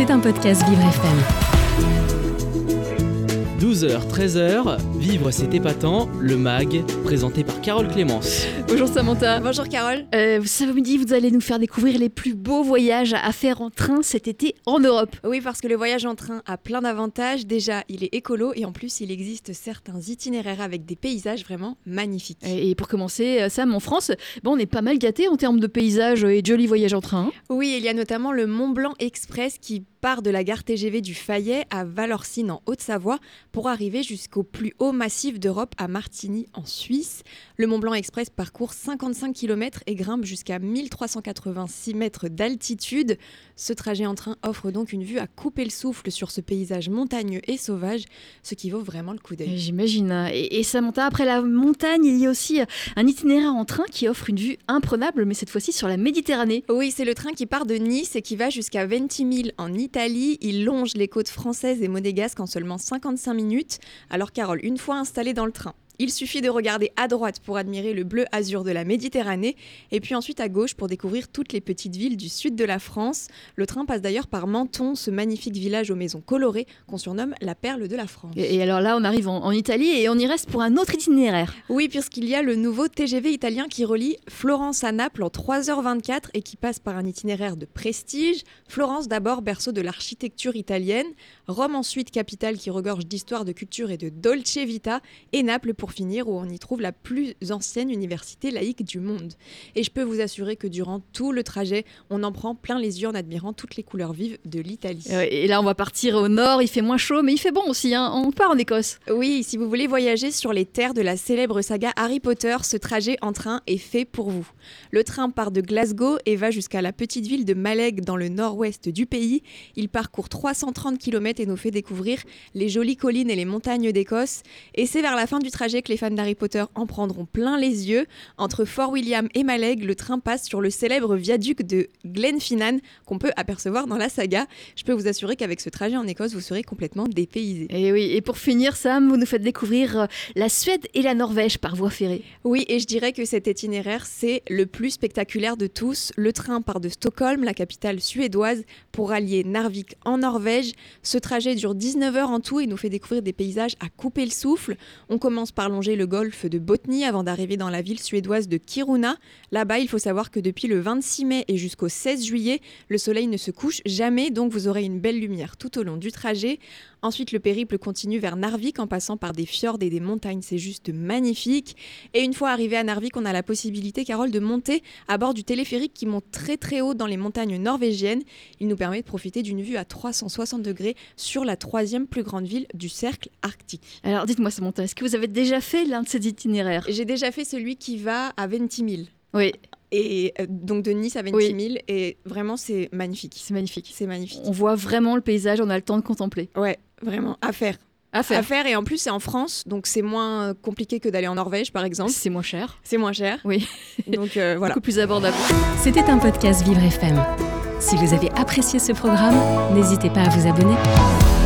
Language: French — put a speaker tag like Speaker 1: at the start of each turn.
Speaker 1: C'est un podcast Vivre FM.
Speaker 2: 12h, 13h, Vivre c'est épatant, le MAG, présenté par Carole Clémence.
Speaker 3: Bonjour Samantha.
Speaker 4: Bonjour Carole.
Speaker 3: Euh, ce samedi, vous allez nous faire découvrir les plus beaux voyages à faire en train cet été en Europe.
Speaker 4: Oui, parce que le voyage en train a plein d'avantages. Déjà, il est écolo et en plus, il existe certains itinéraires avec des paysages vraiment magnifiques.
Speaker 3: Et pour commencer, euh, Sam, en France, bon, on est pas mal gâté en termes de paysages et de jolis voyages en train.
Speaker 4: Oui, il y a notamment le Mont Blanc Express qui part de la gare TGV du Fayet à Valorcine en Haute-Savoie pour arriver jusqu'au plus haut massif d'Europe à Martigny en Suisse. Le Mont Blanc Express parcourt 55 km et grimpe jusqu'à 1386 mètres d'altitude. Ce trajet en train offre donc une vue à couper le souffle sur ce paysage montagneux et sauvage, ce qui vaut vraiment le coup d'œil.
Speaker 3: J'imagine. Et, et Samantha, après la montagne, il y a aussi un itinéraire en train qui offre une vue imprenable, mais cette fois-ci sur la Méditerranée.
Speaker 4: Oui, c'est le train qui part de Nice et qui va jusqu'à Ventimille en Italie. Il longe les côtes françaises et monégasques en seulement 55 minutes. Alors Carole, une fois installée dans le train, il suffit de regarder à droite pour admirer le bleu azur de la Méditerranée et puis ensuite à gauche pour découvrir toutes les petites villes du sud de la France. Le train passe d'ailleurs par Menton, ce magnifique village aux maisons colorées qu'on surnomme la perle de la France.
Speaker 3: Et, et alors là, on arrive en, en Italie et on y reste pour un autre itinéraire.
Speaker 4: Oui, puisqu'il y a le nouveau TGV italien qui relie Florence à Naples en 3h24 et qui passe par un itinéraire de prestige. Florence d'abord, berceau de l'architecture italienne, Rome ensuite, capitale qui regorge d'histoire, de culture et de dolce vita, et Naples pour finir où on y trouve la plus ancienne université laïque du monde. Et je peux vous assurer que durant tout le trajet, on en prend plein les yeux en admirant toutes les couleurs vives de l'Italie.
Speaker 3: Euh, Et là, on va partir au nord, il fait moins chaud, mais il fait bon aussi. hein. On part en Écosse.
Speaker 4: Oui, si vous voulez voyager sur les terres de la célèbre saga Harry Potter, ce trajet en train est fait pour vous. Le train part de Glasgow et va jusqu'à la petite ville de Maleg dans le nord-ouest du pays. Il parcourt 330 km et nous fait découvrir les jolies collines et les montagnes d'Écosse. Et c'est vers la fin du trajet que les fans d'Harry Potter en prendront plein les yeux. Entre Fort William et Maleg, le train passe sur le célèbre viaduc de Glenfinnan qu'on peut apercevoir dans la saga. Je peux vous assurer qu'avec ce trajet en Écosse, vous serez complètement dépaysé.
Speaker 3: Et oui, et pour finir, Sam, vous nous faites découvrir euh, la Suède et la Norvège par voie ferrée.
Speaker 4: Oui, et je dirais que cet itinéraire, c'est le plus spectaculaire de tous. Le train part de Stockholm, la capitale suédoise, pour allier Narvik en Norvège. Ce trajet dure 19 heures en tout et nous fait découvrir des paysages à couper le souffle. On commence par le golfe de Botny avant d'arriver dans la ville suédoise de Kiruna. Là-bas, il faut savoir que depuis le 26 mai et jusqu'au 16 juillet, le soleil ne se couche jamais, donc vous aurez une belle lumière tout au long du trajet. Ensuite, le périple continue vers Narvik en passant par des fjords et des montagnes. C'est juste magnifique. Et une fois arrivé à Narvik, on a la possibilité, Carole, de monter à bord du téléphérique qui monte très très haut dans les montagnes norvégiennes. Il nous permet de profiter d'une vue à 360 degrés sur la troisième plus grande ville du cercle arctique.
Speaker 3: Alors dites-moi, Samantha, est-ce que vous avez déjà fait l'un de ces itinéraires
Speaker 4: J'ai déjà fait celui qui va à Ventimille.
Speaker 3: Oui,
Speaker 4: Et euh, donc de Nice à Ventimille. Et vraiment, c'est magnifique.
Speaker 3: c'est magnifique.
Speaker 4: C'est magnifique.
Speaker 3: On voit vraiment le paysage, on a le temps de contempler.
Speaker 4: Ouais, vraiment, à faire.
Speaker 3: À faire.
Speaker 4: À faire. Et en plus, c'est en France, donc c'est moins euh, compliqué que d'aller en Norvège, par exemple.
Speaker 3: C'est moins cher.
Speaker 4: C'est moins cher.
Speaker 3: Oui,
Speaker 4: Donc euh, voilà.
Speaker 3: beaucoup plus abordable.
Speaker 1: C'était un podcast Vivre FM. Si vous avez apprécié ce programme, n'hésitez pas à vous abonner.